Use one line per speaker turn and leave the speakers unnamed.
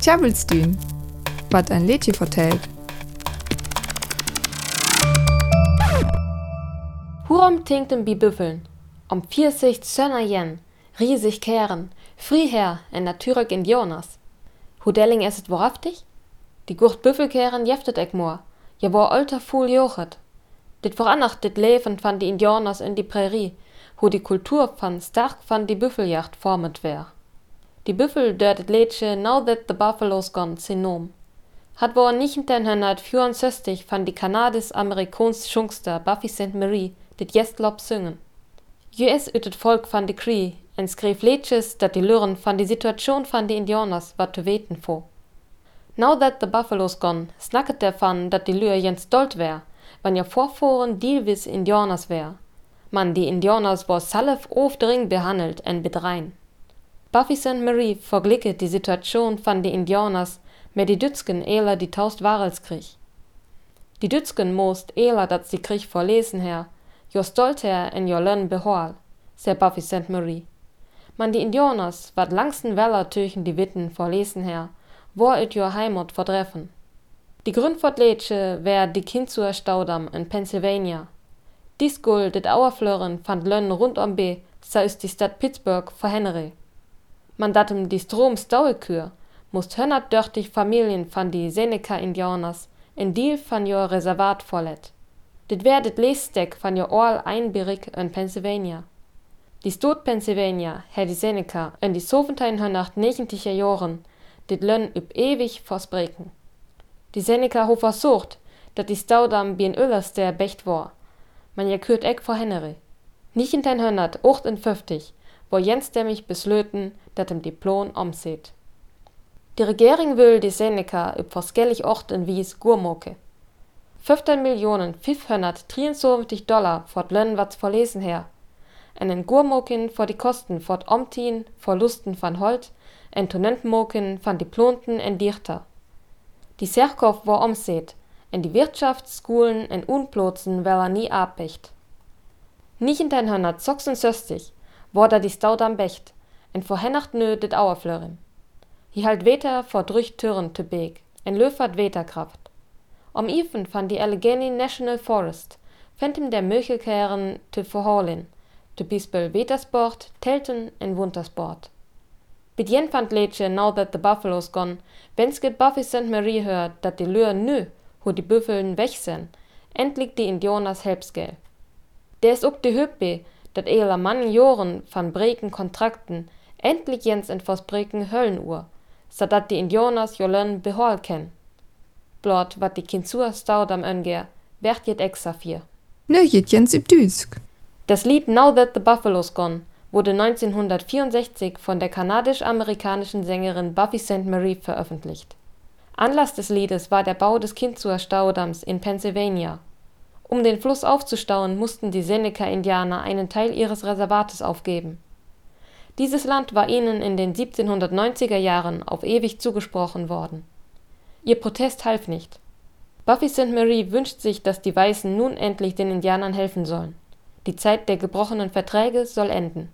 Tjabelstün, wat ein Lädchen vertellt.
Hurum tinkten bi Büffeln, um 40 Zöner jen, riesig kehren, friher en natürlich in Jonas. Hudelling es et wahrhaftig? Die Gurt Büffelkehren jeftet ek moor, ja war alter Fuhl jochet. Dit veranacht dit Leven van die Indianers in die Prärie, wo die Kultur van stark van die Büffeljacht formet wär. Die Büffel het Lädsche Now That the Buffalo's Gone synom. Hat war 1964 van die Kanadis-Amerikaans Schungster Buffy St. Marie dit jestlop singen. US ut het Volk van de Cree en skreef Lädsches dat die Lüren van die Situation van die Indianers wat te weten vor. Now That the Buffalo's Gone snacket dervan dat die Lür jens stolt wär, wann ja Vorforen Dealwis Indianers wär. Man die Indianers war salf ofdring behandelt en bedrein. Buffy St. Marie verglicke die Situation van die Indianers mit die Dützken eler die taust Warelskrieg. Die Dützken most eler dat sie Krieg verlesen her, jo stolt her en jo lön behol, se Buffy St. Marie. Man die Indianers wat langsten Weller töchen die Witten verlesen her, wo it jo Heimat verdreffen. Die Grundfortlätsche wär die Kinzuer Staudamm in Pennsylvania. Dies Gold dit Auerflören fand Lönn rund um B, sa ist die Stadt Pittsburgh vor Henry. Man datem die Strom Stauekür, musst hönnert dörtig Familien van die Seneca-Indianers in Deal van jo Reservat vorlet. Dit wär dit Leesdeck van jo All einbierig in Pennsylvania. Die Stot Pennsylvania hä die Seneca in die Soventein hönnacht 90er Joren, dit Lönn üb ewig verspreken. Die Seneca ho versucht, dat die Staudam wie en Öllers der Becht war. Man ja kürt eck vor Henry. Nicht in dein Hönnert, ocht in 50, wo Jens dämmig beslöten, dat im Diplom omseht. Die Regierung will die Seneca üb forskellig Ort in Wies Gurmoke. 15 Millionen 573 Dollar fort Lönn wat's verlesen her. En Gurmokin vor die Kosten fort Omtin, Verlusten van Holt, en Tonentmokin van die Plonten en Dichter. Die Serkow war omseet, en die Wirtschaftsschulen en Unplotzen well er nie den 1966 war da die Staudam becht, en vorhennacht nö dit Auerflörin. Hi halt weter vor drüch Türen te beek, en löfert Weterkraft. Om Ifen van die Allegheny National Forest, fäntem der Möchelkehren te verholen, te bispel Wetersport, Telten en Wuntersport. Bidjen fand Lädsche Now That the Buffalo's Gone, wenn's get Buffy St. Marie hört, dat die Lür nö, wo die Büffeln weg sind, endlich die Indianers helpsgel. Der is ook de Hüppe, dat eler Mann Joren van Breken Kontrakten, endlich jens in Verspreken Höllenuhr, so dat die Indianers jolön behol ken. Blot wat die Kinsur staudam önger, werd jet extra vier.
Nö, jet jens Düsk.
Das Lied Now That the Buffalo's Gone wurde 1964 von der kanadisch-amerikanischen Sängerin Buffy St. Marie veröffentlicht. Anlass des Liedes war der Bau des Kinzur Staudamms in Pennsylvania. Um den Fluss aufzustauen, mussten die Seneca-Indianer einen Teil ihres Reservates aufgeben. Dieses Land war ihnen in den 1790er Jahren auf ewig zugesprochen worden. Ihr Protest half nicht. Buffy St. Marie wünscht sich, dass die Weißen nun endlich den Indianern helfen sollen. Die Zeit der gebrochenen Verträge soll enden